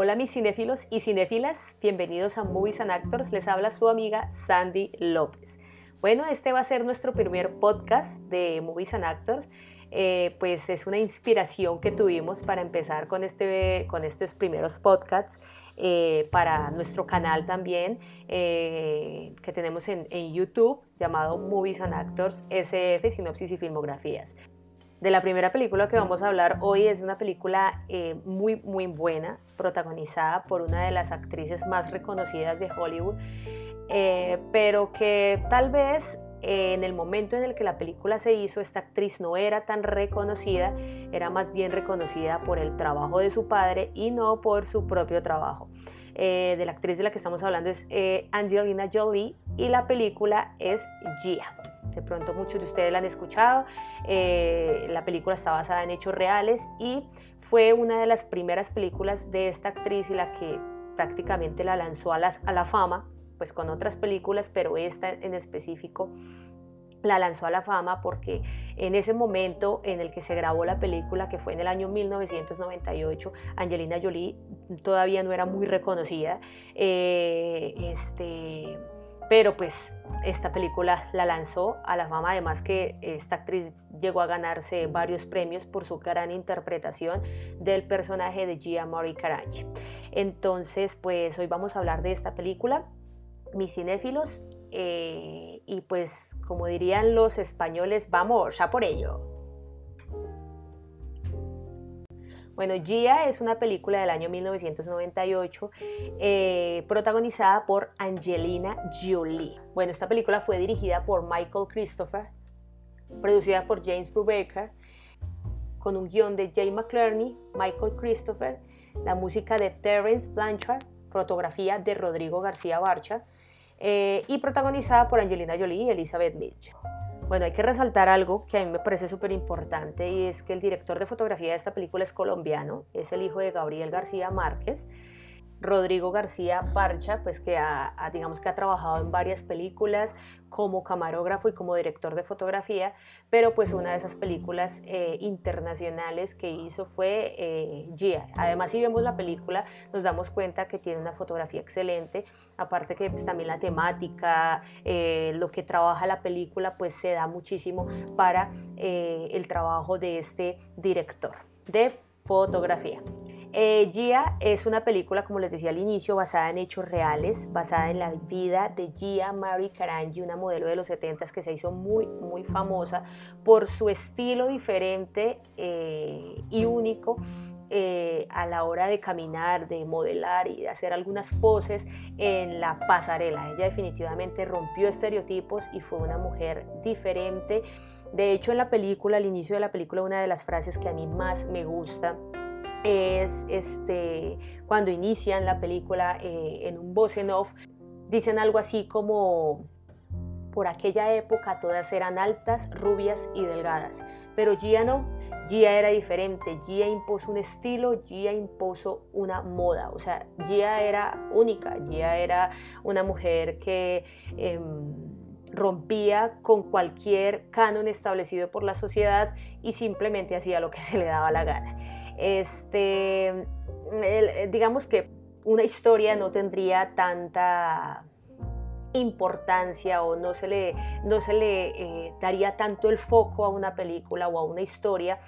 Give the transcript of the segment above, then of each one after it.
Hola mis cinéfilos y cinéfilas, bienvenidos a Movies and Actors, les habla su amiga Sandy López. Bueno, este va a ser nuestro primer podcast de Movies and Actors, eh, pues es una inspiración que tuvimos para empezar con, este, con estos primeros podcasts eh, para nuestro canal también eh, que tenemos en, en YouTube llamado Movies and Actors SF, Sinopsis y Filmografías de la primera película que vamos a hablar hoy es una película eh, muy muy buena, protagonizada por una de las actrices más reconocidas de Hollywood, eh, pero que tal vez eh, en el momento en el que la película se hizo, esta actriz no era tan reconocida, era más bien reconocida por el trabajo de su padre y no por su propio trabajo. de la actriz de la que estamos hablando es Angelina Jolie y la película es Gia. De pronto muchos de ustedes la han escuchado. Eh, la película está basada en hechos reales y fue una de las primeras películas de esta actriz y la que prácticamente la lanzó a la, a la fama, pues con otras películas, pero esta en específico la lanzó a la fama porque en ese momento en el que se grabó la película, que fue en el año 1998, Angelina Jolie todavía no era muy reconocida. Eh, este, pero pues esta película la lanzó a la fama, además que esta actriz llegó a ganarse varios premios por su gran interpretación del personaje de Gia Marie Carangi. Entonces, pues hoy vamos a hablar de esta película, mis cinéfilos, eh, y pues como dirían los españoles, vamos ya por ello. Bueno, Gia es una película del año 1998 eh, protagonizada por Angelina Jolie. Bueno, esta película fue dirigida por Michael Christopher, producida por James Brubaker, con un guion de Jay McClerney, Michael Christopher, la música de Terence Blanchard, fotografía de Rodrigo García Barcha eh, y protagonizada por Angelina Jolie y Elizabeth Mitchell. Bueno, hay que resaltar algo que a mí me parece súper importante y es que el director de fotografía de esta película es colombiano, es el hijo de Gabriel García Márquez Rodrigo García Parcha, pues que ha, digamos que ha trabajado en varias películas como camarógrafo y como director de fotografía, pero pues una de esas películas eh, internacionales que hizo fue eh, Gia. Además, si vemos la película, nos damos cuenta que tiene una fotografía excelente, aparte que pues, también la temática, eh, lo que trabaja la película, pues se da muchísimo para el trabajo de este director de fotografía. Eh, Gia es una película, como les decía al inicio, basada en hechos reales, basada en la vida de Gia Marie Carangi, una modelo de los 70 que se hizo muy, muy famosa por su estilo diferente eh, y único. Eh, a la hora de caminar, de modelar y de hacer algunas poses en la pasarela. Ella definitivamente rompió estereotipos y fue una mujer diferente. De hecho, en la película, al inicio de la película, una de las frases que a mí más me gusta es este, cuando inician la película eh, en un voz en off, dicen algo así como, por aquella época todas eran altas, rubias y delgadas, pero Gia no, Gia era diferente, Gia impuso un estilo, Gia impuso una moda, o sea, Gia era única, Gia era una mujer que... Em, rompía con cualquier canon establecido por la sociedad y simplemente hacía lo que se le daba la gana. Este, digamos que una historia no tendría tanta importancia o no se le, no se le eh, daría tanto el foco a una película o a una historia,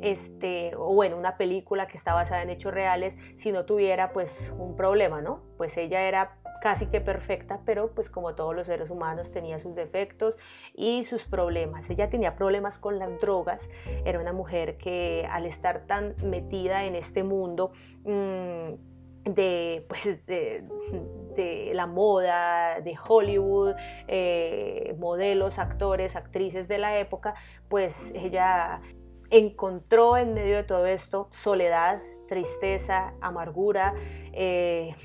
este, o bueno, una película que está basada en hechos reales, si no tuviera pues un problema, ¿no? Pues ella era casi que perfecta, pero pues como todos los seres humanos tenía sus defectos y sus problemas. Ella tenía problemas con las drogas, era una mujer que al estar tan metida en este mundo, mm, de, pues, de, la moda, de Hollywood, eh, modelos, actores, actrices de la época, pues ella encontró en medio de todo esto soledad, tristeza, amargura, eh,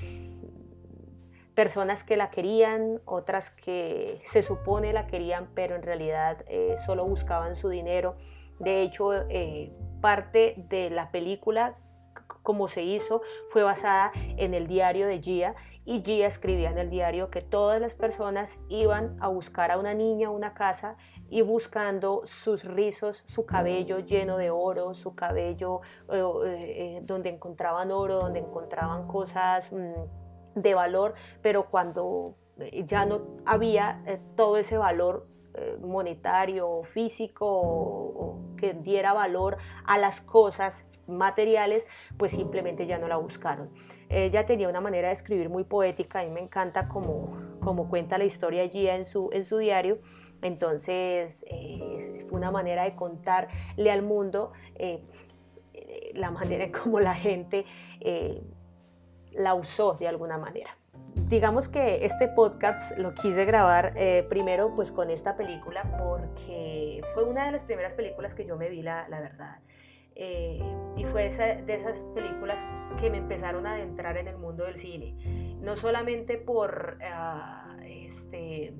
personas que la querían, otras que se supone la querían, pero en realidad eh, solo buscaban su dinero. De hecho, parte de la película como se hizo fue basada en el diario de Gia y Gia escribía en el diario que todas las personas iban a buscar a una niña una casa y buscando sus rizos, su cabello lleno de oro, su cabello eh, eh, donde encontraban oro, donde encontraban cosas mm, de valor, pero cuando eh, ya no había todo ese valor monetario, físico, o que diera valor a las cosas materiales, pues simplemente ya no la buscaron. Ella tenía una manera de escribir muy poética, a mí me encanta como, como cuenta la historia allí en su, en su diario. Entonces, eh, fue una manera de contarle al mundo eh, la manera en cómo la gente eh, la usó de alguna manera. Digamos que este podcast lo quise grabar primero pues con esta película porque fue una de las primeras películas que yo me vi, la, la verdad. Eh, y fue de esas películas que me empezaron a adentrar en el mundo del cine. No solamente por ah, este,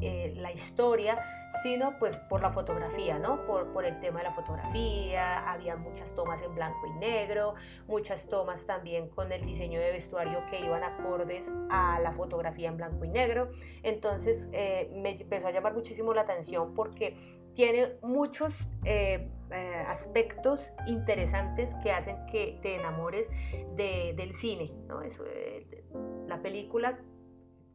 eh, la historia, sino pues por la fotografía, ¿no? Por, por, el tema de la fotografía, había muchas tomas en blanco y negro, muchas tomas también con el diseño de vestuario que iban acordes a la fotografía en blanco y negro. Entonces eh, me empezó a llamar muchísimo la atención porque tiene muchos eh, eh, aspectos interesantes que hacen que te enamores del cine. ¿no? Eso, eh, la película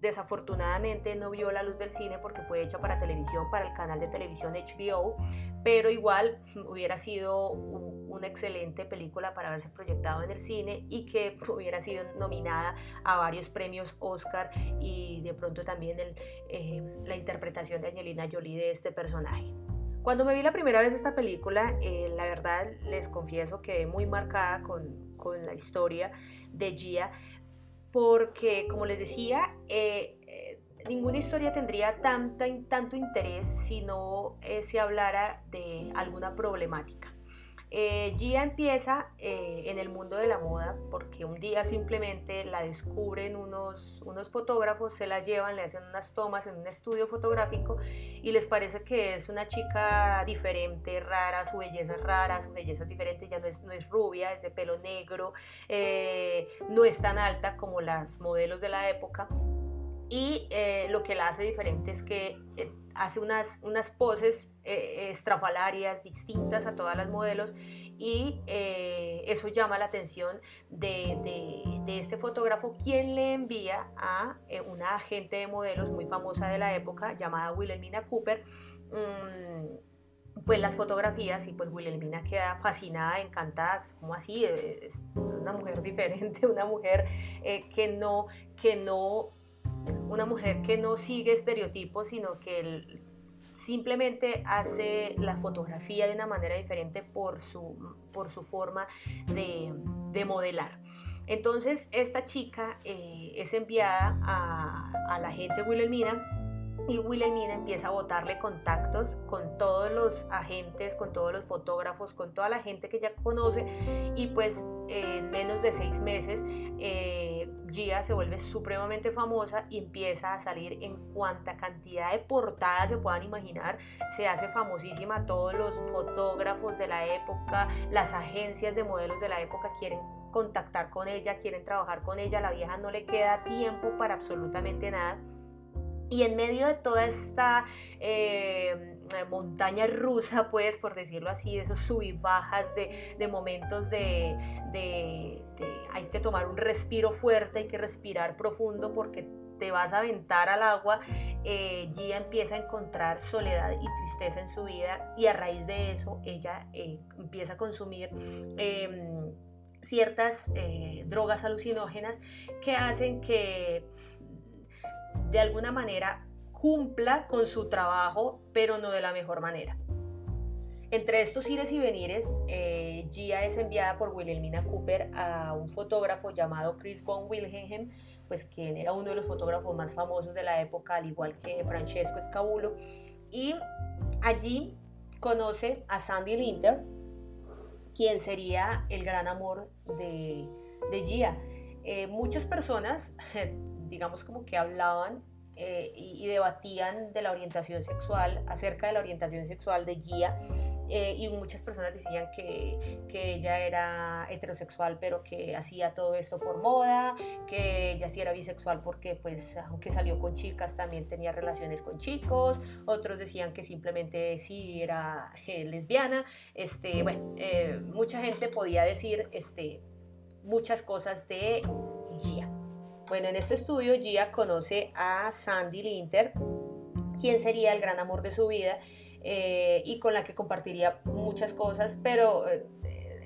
desafortunadamente no vio la luz del cine porque fue hecha para televisión, para el canal de televisión HBO, pero igual hubiera sido una excelente película para haberse proyectado en el cine y que hubiera sido nominada a varios premios Oscar y de pronto también la interpretación de Angelina Jolie de este personaje. Cuando me vi la primera vez esta película, eh, la verdad les confieso que muy marcada con, con, la historia de Gia, porque como les decía, eh, eh, ninguna historia tendría tanta, tanto interés si no se hablara de alguna problemática. Eh, Gia empieza eh, en el mundo de la moda porque un día simplemente la descubren unos, unos fotógrafos, se la llevan, le hacen unas tomas en un estudio fotográfico y les parece que es una chica diferente, rara, su belleza es rara, su belleza diferente, ya no es, no es rubia, es de pelo negro, eh, no es tan alta como las modelos de la época y eh, lo que la hace diferente es que eh, hace unas, unas poses eh, estrafalarias distintas a todas las modelos y eso llama la atención de, de, este fotógrafo quien le envía a una agente de modelos muy famosa de la época llamada Wilhelmina Cooper mm, pues las fotografías y pues Wilhelmina queda fascinada, encantada, como así, es, una mujer diferente, una mujer que no, que no una mujer que no sigue estereotipos, sino que simplemente hace la fotografía de una manera diferente por su, por su forma de, modelar. Entonces esta chica eh, es enviada a, a la gente Wilhelmina y Wilhelmina empieza a botarle contactos con todos los agentes, con todos los fotógrafos, con toda la gente que ya conoce y pues en menos de seis meses eh, Gia se vuelve supremamente famosa y empieza a salir en cuanta cantidad de portadas se puedan imaginar, se hace famosísima, todos los fotógrafos de la época, las agencias de modelos de la época quieren contactar con ella, quieren trabajar con ella, la vieja no le queda tiempo para absolutamente nada y en medio de toda esta eh, montaña rusa, pues, por decirlo así, de esos sub y bajas, de, momentos de, de, hay que tomar un respiro fuerte, hay que respirar profundo porque te vas a aventar al agua, eh, Gia empieza a encontrar soledad y tristeza en su vida y a raíz de eso ella eh, empieza a consumir em, ciertas eh, drogas alucinógenas que hacen que de alguna manera cumpla con su trabajo, pero no de la mejor manera. Entre estos ires y venires, eh, Gia es enviada por Wilhelmina Cooper a un fotógrafo llamado Chris von Wilhelm, pues quien era uno de los fotógrafos más famosos de la época, al igual que Francesco Scabulo, y allí conoce a Sandy Linter, quien sería el gran amor de, de Gia. Eh, muchas personas digamos como que hablaban eh, y, debatían de la orientación sexual, acerca de la orientación sexual de Gia. eh, y muchas personas decían que, que, ella era heterosexual pero que hacía todo esto por moda, que ella sí era bisexual porque pues aunque salió con chicas también tenía relaciones con chicos, otros decían que simplemente sí era eh, lesbiana, este, bueno, eh, mucha gente podía decir este, muchas cosas de Gia. Bueno, en este estudio Gia conoce a Sandy Linter, quien sería el gran amor de su vida eh, y con la que compartiría muchas cosas, pero eh,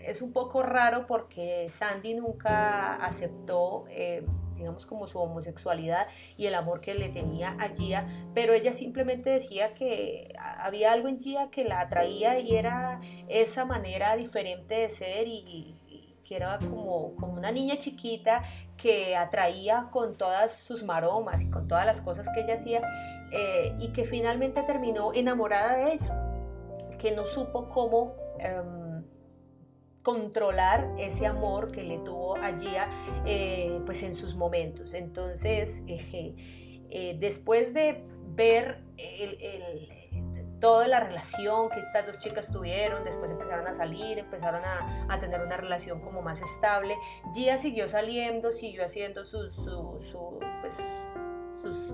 es un poco raro porque Sandy nunca aceptó, eh, digamos, como su homosexualidad y el amor que le tenía a Gia, pero ella simplemente decía que había algo en Gia que la atraía y era esa manera diferente de ser y, que era como, como una niña chiquita que atraía con todas sus maromas y con todas las cosas que ella hacía eh, y que finalmente terminó enamorada de ella, que no supo cómo em, controlar ese amor que le tuvo a eh, pues en sus momentos. Entonces, eh, después de ver el toda la relación que estas dos chicas tuvieron, después empezaron a salir, empezaron a, tener una relación como más estable. Gia siguió saliendo, siguió haciendo sus, su, pues, sus,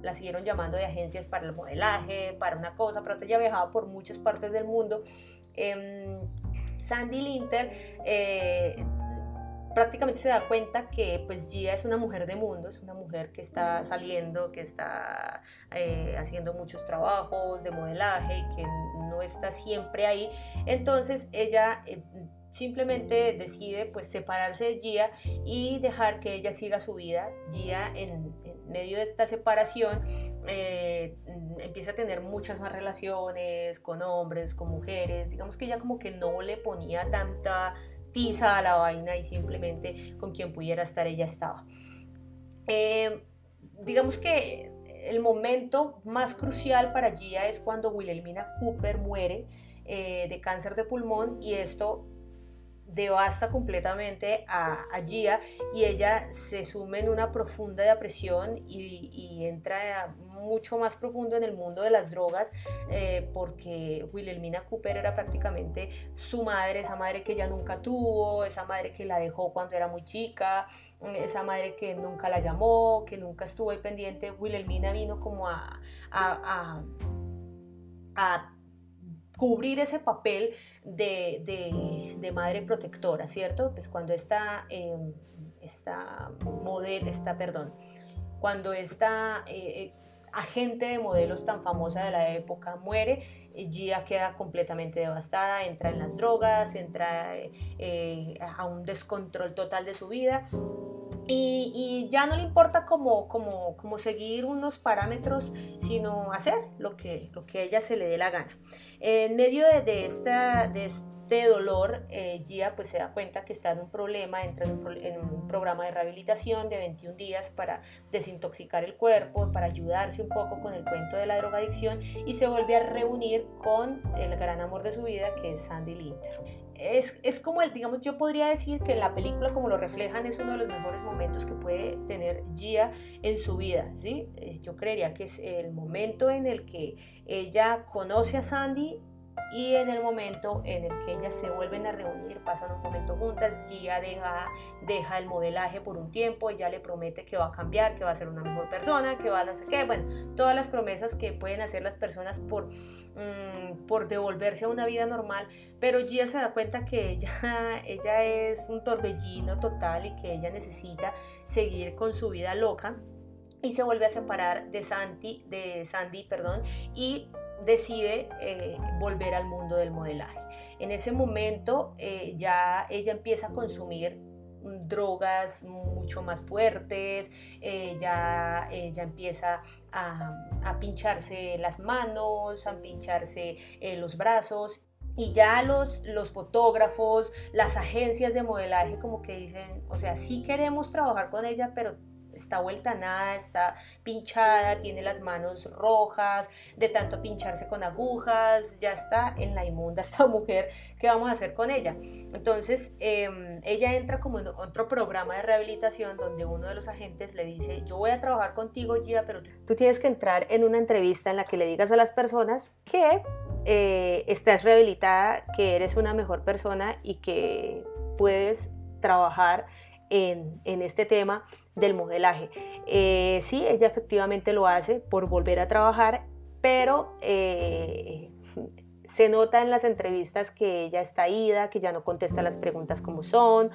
la siguieron llamando de agencias para el modelaje, para una cosa, pero ella viajaba por muchas partes del mundo. Em, Sandy Linter eh, prácticamente se da cuenta que pues Gia es una mujer de mundo, es una mujer que está saliendo, que está eh, haciendo muchos trabajos de modelaje y que no está siempre ahí. Entonces ella eh, simplemente decide pues separarse de Gia y dejar que ella siga su vida. Gia en, medio de esta separación eh, empieza a tener muchas más relaciones con hombres, con mujeres. Digamos que ella como que no le ponía tanta tiza a la vaina y simplemente con quien pudiera estar ella estaba. Eh, digamos que el momento más crucial para Gia es cuando Wilhelmina Cooper muere eh, de cáncer de pulmón y esto devasta completamente a, Gia y ella se sume en una profunda depresión y, entra mucho más profundo en el mundo de las drogas eh, porque Wilhelmina Cooper era prácticamente su madre, esa madre que ella nunca tuvo, esa madre que la dejó cuando era muy chica, esa madre que nunca la llamó, que nunca estuvo ahí pendiente. Wilhelmina vino como a, a, a cubrir ese papel de, madre protectora, ¿cierto? Pues cuando esta, eh, esta modelo, esta, perdón, cuando esta eh, agente de modelos tan famosa de la época muere, eh, Gia queda completamente devastada, entra en las drogas, entra a un descontrol total de su vida y, ya no le importa como, como, como, seguir unos parámetros, sino hacer lo que, lo que ella se le dé la gana. En medio de, esta, de este dolor, eh, Gia pues se da cuenta que está en un problema, entra en un, programa de rehabilitación de 21 días para desintoxicar el cuerpo, para ayudarse un poco con el cuento de la drogadicción y se vuelve a reunir con el gran amor de su vida que es Sandy Linter es, como el, digamos, yo podría decir que la película como lo reflejan es uno de los mejores momentos que puede tener Gia en su vida, ¿sí? Eh, yo creería que es el momento en el que ella conoce a Sandy y en el momento en el que ellas se vuelven a reunir, pasan un momento juntas, Gia deja, deja el modelaje por un tiempo, ella le promete que va a cambiar, que va a ser una mejor persona, que va a no sé qué, bueno, todas las promesas que pueden hacer las personas por, mm, por devolverse a una vida normal, pero Gia se da cuenta que ella, ella es un torbellino total y que ella necesita seguir con su vida loca y se vuelve a separar de Sandy, de Sandy perdón, y decide eh, volver al mundo del modelaje. En ese momento eh, ya ella empieza a consumir drogas mucho más fuertes, eh, ya empieza a, pincharse las manos, a pincharse los brazos y ya los, los fotógrafos, las agencias de modelaje como que dicen, o sea, sí queremos trabajar con ella, pero está vuelta nada, está pinchada, tiene las manos rojas, de tanto pincharse con agujas, ya está en la inmunda esta mujer, ¿qué vamos a hacer con ella? Entonces, em, ella entra como en otro programa de rehabilitación donde uno de los agentes le dice, yo voy a trabajar contigo, Gia, pero tú tienes que entrar en una entrevista en la que le digas a las personas que eh, estás rehabilitada, que eres una mejor persona y que puedes trabajar en, este tema del modelaje. Eh, sí, ella efectivamente lo hace por volver a trabajar, pero eh, se nota en las entrevistas que ella está ida, que ya no contesta las preguntas como son,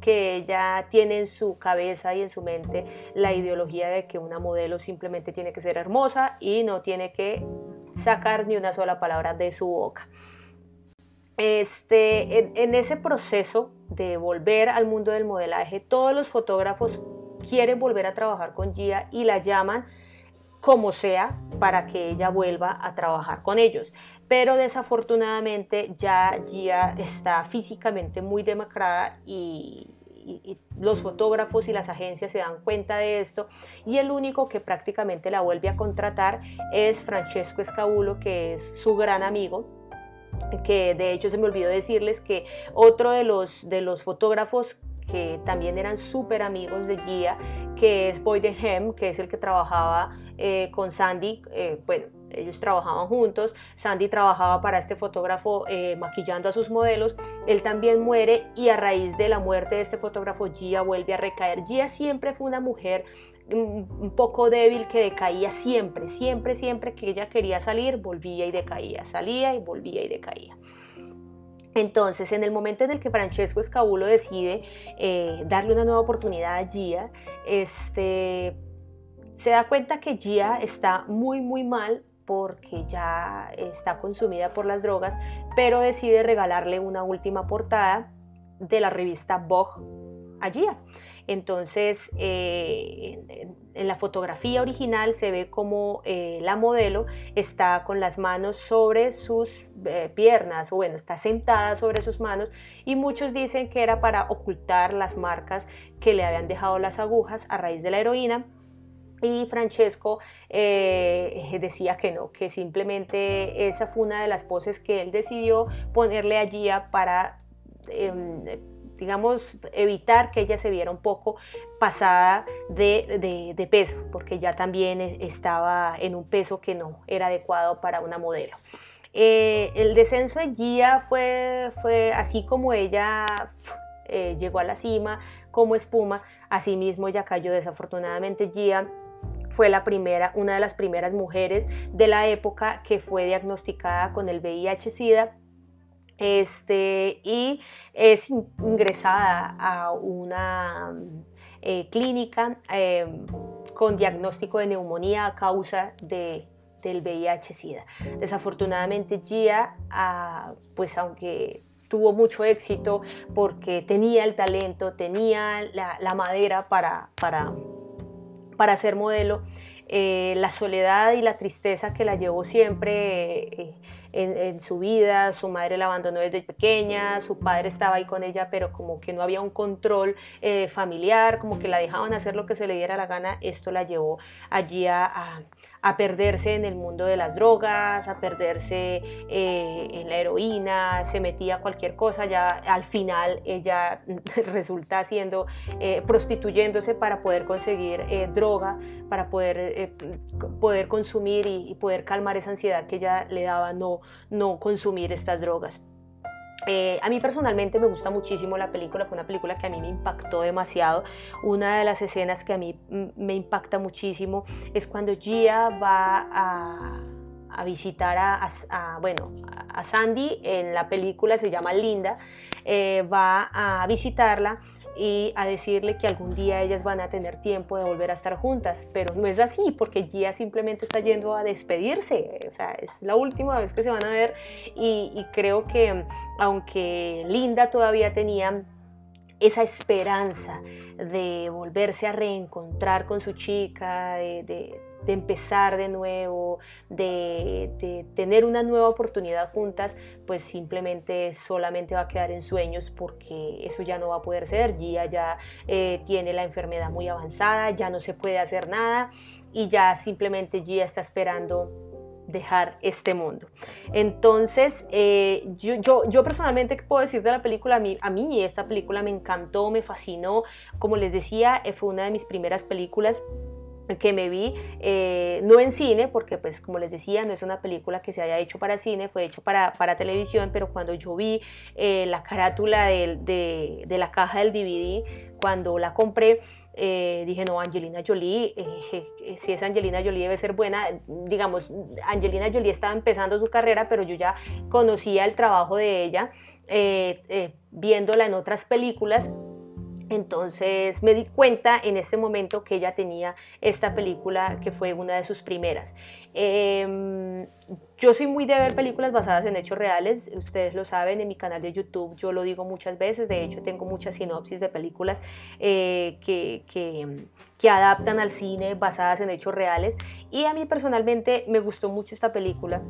que ella tiene en su cabeza y en su mente la ideología de que una modelo simplemente tiene que ser hermosa y no tiene que sacar ni una sola palabra de su boca. Este, en, ese proceso de volver al mundo del modelaje, todos los fotógrafos quieren volver a trabajar con Gia y la llaman como sea para que ella vuelva a trabajar con ellos. Pero desafortunadamente ya Gia está físicamente muy demacrada y, los fotógrafos y las agencias se dan cuenta de esto y el único que prácticamente la vuelve a contratar es Francesco Escabulo, que es su gran amigo, que de hecho se me olvidó decirles que otro de los, de los fotógrafos que también eran súper amigos de Gia, que es Boyden Hem, que es el que trabajaba eh, con Sandy, eh, bueno, ellos trabajaban juntos, Sandy trabajaba para este fotógrafo eh, maquillando a sus modelos, él también muere y a raíz de la muerte de este fotógrafo Gia vuelve a recaer. Gia siempre fue una mujer un poco débil que decaía siempre, siempre, siempre que ella quería salir, volvía y decaía, salía y volvía y decaía. Entonces, en el momento en el que Francesco Escabulo decide eh, darle una nueva oportunidad a Gia, este, se da cuenta que Gia está muy, muy mal porque ya está consumida por las drogas, pero decide regalarle una última portada de la revista Vogue a Gia. Entonces, eh, en, la fotografía original se ve como eh, la modelo está con las manos sobre sus eh, piernas, o bueno, está sentada sobre sus manos, y muchos dicen que era para ocultar las marcas que le habían dejado las agujas a raíz de la heroína. Y Francesco decía que no, que simplemente esa fue una de las poses que él decidió ponerle allí para em, digamos, evitar que ella se viera un poco pasada de, peso, porque ya también e, estaba en un peso que no era adecuado para una modelo. Eh, el descenso de Gia fue, fue así como ella eh, llegó a la cima, como espuma, así mismo ella cayó desafortunadamente. Gia fue la primera, una de las primeras mujeres de la época que fue diagnosticada con el VIH-Sida este, y es ingresada a una eh, clínica em, con diagnóstico de neumonía a causa de, del VIH-Sida. Desafortunadamente Gia, ah, pues aunque tuvo mucho éxito porque tenía el talento, tenía la, madera para, para, para ser modelo, eh, la soledad y la tristeza que la llevó siempre en, su vida, su madre la abandonó desde pequeña, su padre estaba ahí con ella, pero como que no había un control eh, familiar, como que la dejaban hacer lo que se le diera la gana, esto la llevó allí a, perderse en el mundo de las drogas, a perderse eh, en la heroína, se metía a cualquier cosa, ya al final ella resulta haciendo, eh, prostituyéndose para poder conseguir droga, para poder, poder consumir y, y poder calmar esa ansiedad que ella le daba no no consumir estas drogas. Eh, a mí personalmente me gusta muchísimo la película, fue una película que a mí me impactó demasiado. Una de las escenas que a mí me impacta muchísimo es cuando Gia va a, visitar a, bueno, a Sandy, en la película se llama Linda, eh, va a visitarla y a decirle que algún día ellas van a tener tiempo de volver a estar juntas, pero no es así porque Gia simplemente está yendo a despedirse, o sea, es la última vez que se van a ver. Y, creo que aunque Linda todavía tenía esa esperanza de volverse a reencontrar con su chica, de de empezar de nuevo, de, tener una nueva oportunidad juntas, pues simplemente solamente va a quedar en sueños porque eso ya no va a poder ser. Gia ya eh, tiene la enfermedad muy avanzada, ya no se puede hacer nada y ya simplemente Gia está esperando dejar este mundo. Entonces, eh, yo, yo, yo, personalmente, ¿qué puedo decir de la película? A mí, a mí esta película me encantó, me fascinó. Como les decía, eh, fue una de mis primeras películas que me vi, eh, no en cine, porque pues como les decía, no es una película que se haya hecho para cine, fue hecho para, para televisión, pero cuando yo vi eh, la carátula de, de, de, la caja del DVD, cuando la compré, eh, dije, no, Angelina Jolie, si es Angelina Jolie debe ser buena, digamos, Angelina Jolie estaba empezando su carrera, pero yo ya conocía el trabajo de ella, viéndola en otras películas, entonces me di cuenta en ese momento que ella tenía esta película que fue una de sus primeras. Em, yo soy muy de ver películas basadas en hechos reales, ustedes lo saben, en mi canal de YouTube yo lo digo muchas veces, de hecho tengo muchas sinopsis de películas eh, que, que, que adaptan al cine basadas en hechos reales y a mí personalmente me gustó mucho esta película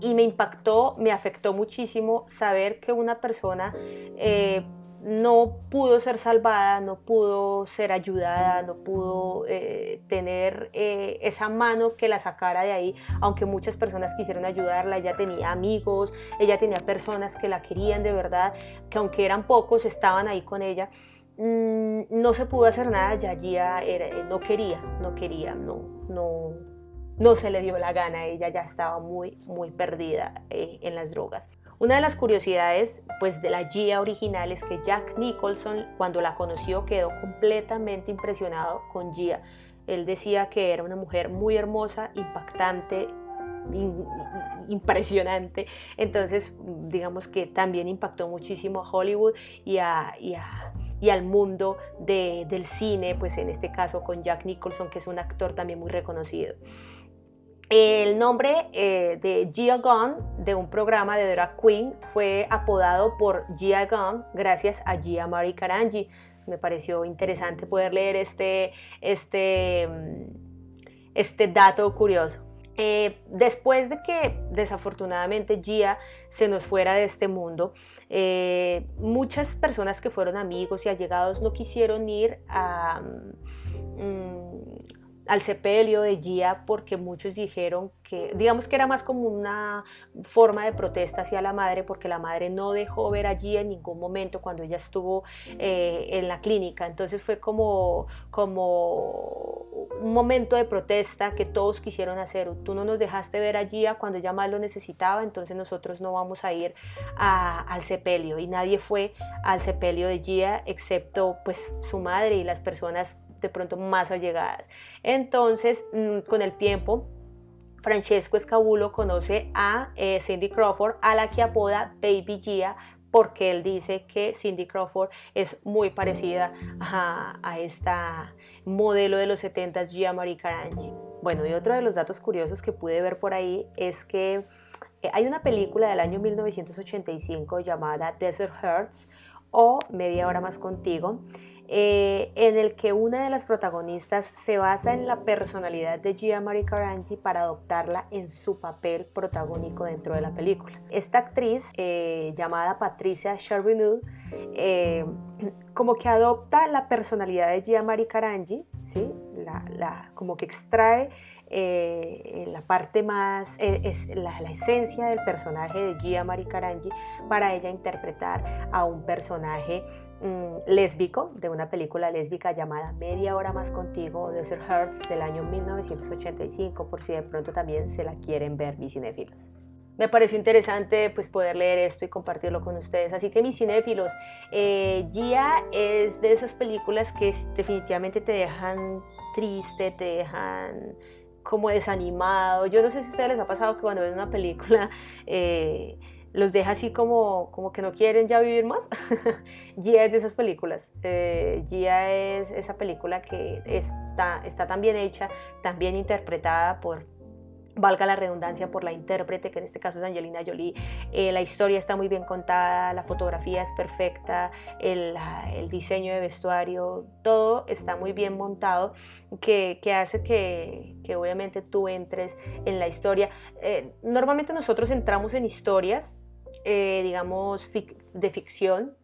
y me impactó, me afectó muchísimo saber que una persona eh, no pudo ser salvada, no pudo ser ayudada, no pudo eh, tener eh, esa mano que la sacara de ahí, aunque muchas personas quisieron ayudarla, ella tenía amigos, ella tenía personas que la querían de verdad, que aunque eran pocos, estaban ahí con ella. Mm, no se pudo hacer nada, ya Gia eh, no quería, no quería, no, no, no se le dio la gana, ella ya estaba muy, muy perdida en las drogas. Una de las curiosidades pues, de la Gia original es que Jack Nicholson cuando la conoció quedó completamente impresionado con Gia. Él decía que era una mujer muy hermosa, impactante, impresionante. Entonces, digamos que también impactó muchísimo a Hollywood y, y, al mundo del cine, pues en este caso con Jack Nicholson, que es un actor también muy reconocido. El nombre eh, de Gia Gunn de un programa de drag queen fue apodado por Gia Gunn gracias a Gia Marie Karanji. Me pareció interesante poder leer este, este, mm, este dato curioso. Eh, después de que desafortunadamente Gia se nos fuera de este mundo, eh, muchas personas que fueron amigos y allegados no quisieron ir a... Mm, al sepelio de Gia porque muchos dijeron que, digamos que era más como una forma de protesta hacia la madre porque la madre no dejó ver a Gia en ningún momento cuando ella estuvo eh, en la clínica. Entonces fue como, como un momento de protesta que todos quisieron hacer. Tú no nos dejaste ver a Gia cuando ella más lo necesitaba, entonces nosotros no vamos a ir al sepelio. Y nadie fue al sepelio de Gia excepto pues su madre y las personas de pronto más allegadas. Entonces, mm, con el tiempo, Francesco Escabulo conoce a eh, Cindy Crawford, a la que apoda Baby Gia, porque él dice que Cindy Crawford es muy parecida a, esta modelo de los 70 Gia Marie Carangi. Bueno, y otro de los datos curiosos que pude ver por ahí es que eh, hay una película del año 1985 llamada Desert Hearts o Media hora más contigo, eh, en el que una de las protagonistas se basa en la personalidad de Gia Marie Carangi para adoptarla en su papel protagónico dentro de la película. Esta actriz, eh, llamada Patricia Charbonneau, eh, como que adopta la personalidad de Gia Marie Carangi, ¿sí? la, como que extrae la parte más, es la, la, esencia del personaje de Gia Marie Carangi para ella interpretar a un personaje Mm, lésbico de una película lésbica llamada Media Hora Más Contigo, Desert Hearts, del año 1985, por si de pronto también se la quieren ver mis cinéfilos. Me pareció interesante pues, poder leer esto y compartirlo con ustedes. Así que mis cinéfilos, eh, Gia es de esas películas que definitivamente te dejan triste, te dejan como desanimado. Yo no sé si a ustedes les ha pasado que cuando ven una película... Eh, los deja así como, como que no quieren ya vivir más. Gia es de esas películas. Eh, Gia es esa película que está, está tan bien hecha, tan bien interpretada por, valga la redundancia, por la intérprete, que en este caso es Angelina Jolie. Eh, la historia está muy bien contada, la fotografía es perfecta, el, diseño de vestuario, todo está muy bien montado, que, hace que, obviamente tú entres en la historia. Eh, normalmente nosotros entramos en historias eh, digamos, de ficción,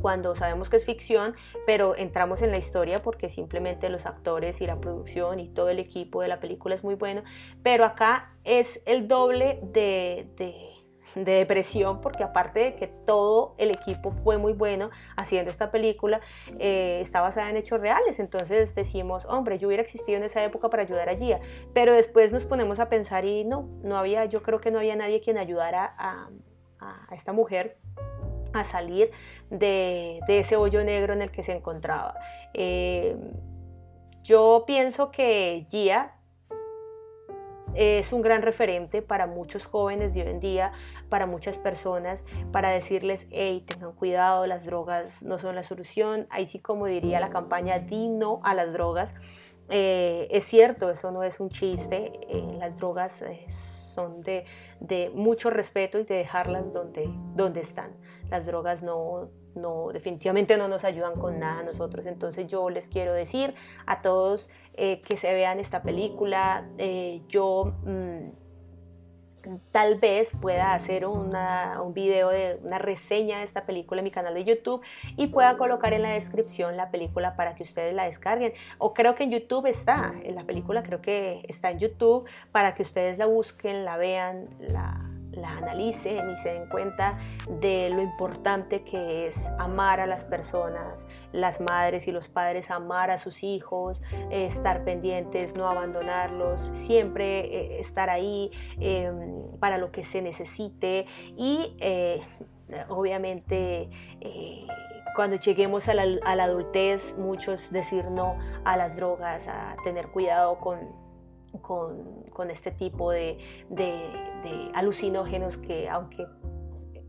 cuando sabemos que es ficción, pero entramos en la historia porque simplemente los actores y la producción y todo el equipo de la película es muy bueno, pero acá es el doble de, de depresión, porque aparte de que todo el equipo fue muy bueno haciendo esta película, eh, está basada en hechos reales. Entonces decimos, hombre, yo hubiera existido en esa época para ayudar a Gia. Pero después nos ponemos a pensar y no, no había, yo creo que no había nadie quien ayudara a, esta mujer a salir de, ese hoyo negro en el que se encontraba. Eh, yo pienso que Gia es un gran referente para muchos jóvenes de hoy en día, para muchas personas, para decirles, hey, tengan cuidado, las drogas no son la solución. Ahí sí, como diría la campaña, di no a las drogas. Eh, es cierto, eso no es un chiste, eh, las drogas son de, de, mucho respeto y de dejarlas donde, donde están. Las drogas no, no, definitivamente no nos ayudan con nada a nosotros. Entonces yo les quiero decir a todos eh, que se vean esta película. Eh, yo mm, tal vez pueda hacer una, un video de una reseña de esta película en mi canal de YouTube y pueda colocar en la descripción la película para que ustedes la descarguen. O creo que en YouTube está, en la película creo que está en YouTube para que ustedes la busquen, la vean, la la analicen y se den cuenta de lo importante que es amar a las personas, las madres y los padres, amar a sus hijos, eh, estar pendientes, no abandonarlos, siempre eh, estar ahí em, para lo que se necesite y eh, obviamente cuando lleguemos a la, adultez, muchos decir no a las drogas, a tener cuidado con con, este tipo de, alucinógenos que aunque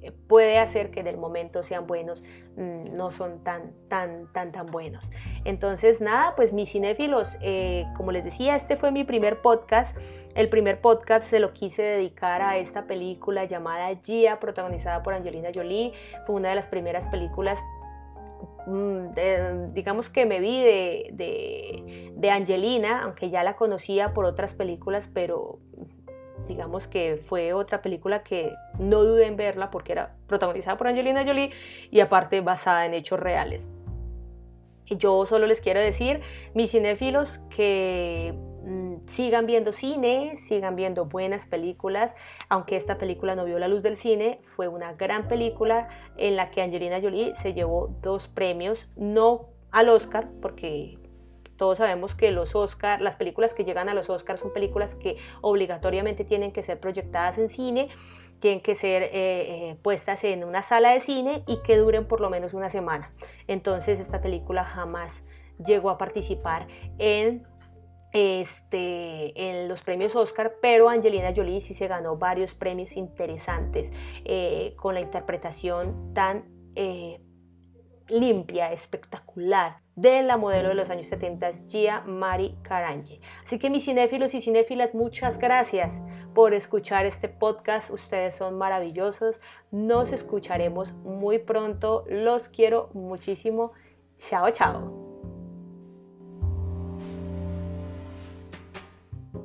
eh, puede hacer que en el momento sean buenos, mm, no son tan, tan, tan, tan buenos. Entonces, nada, pues mis cinéfilos, eh, como les decía, este fue mi primer podcast. El primer podcast se lo quise dedicar a esta película llamada Gia, protagonizada por Angelina Jolie. Fue una de las primeras películas Mm, digamos que me vi de, Angelina, aunque ya la conocía por otras películas, pero digamos que fue otra película que no dudé en verla porque era protagonizada por Angelina Jolie y aparte basada en hechos reales. Yo solo les quiero decir, mis cinéfilos, que sigan viendo cine, sigan viendo buenas películas, aunque esta película no vio la luz del cine, fue una gran película en la que Angelina Jolie se llevó dos premios, no al Oscar, porque todos sabemos que los Oscar, las películas que llegan a los Oscars son películas que obligatoriamente tienen que ser proyectadas en cine, tienen que ser eh, eh, puestas en una sala de cine y que duren por lo menos una semana. Entonces esta película jamás llegó a participar en este, en los premios Oscar, pero Angelina Jolie sí se ganó varios premios interesantes eh, con la interpretación tan eh, limpia, espectacular de la modelo de los años 70, Gia Mari Carangi. Así que mis cinéfilos y cinéfilas, muchas gracias por escuchar este podcast. Ustedes son maravillosos. Nos escucharemos muy pronto. Los quiero muchísimo. Chao, chao.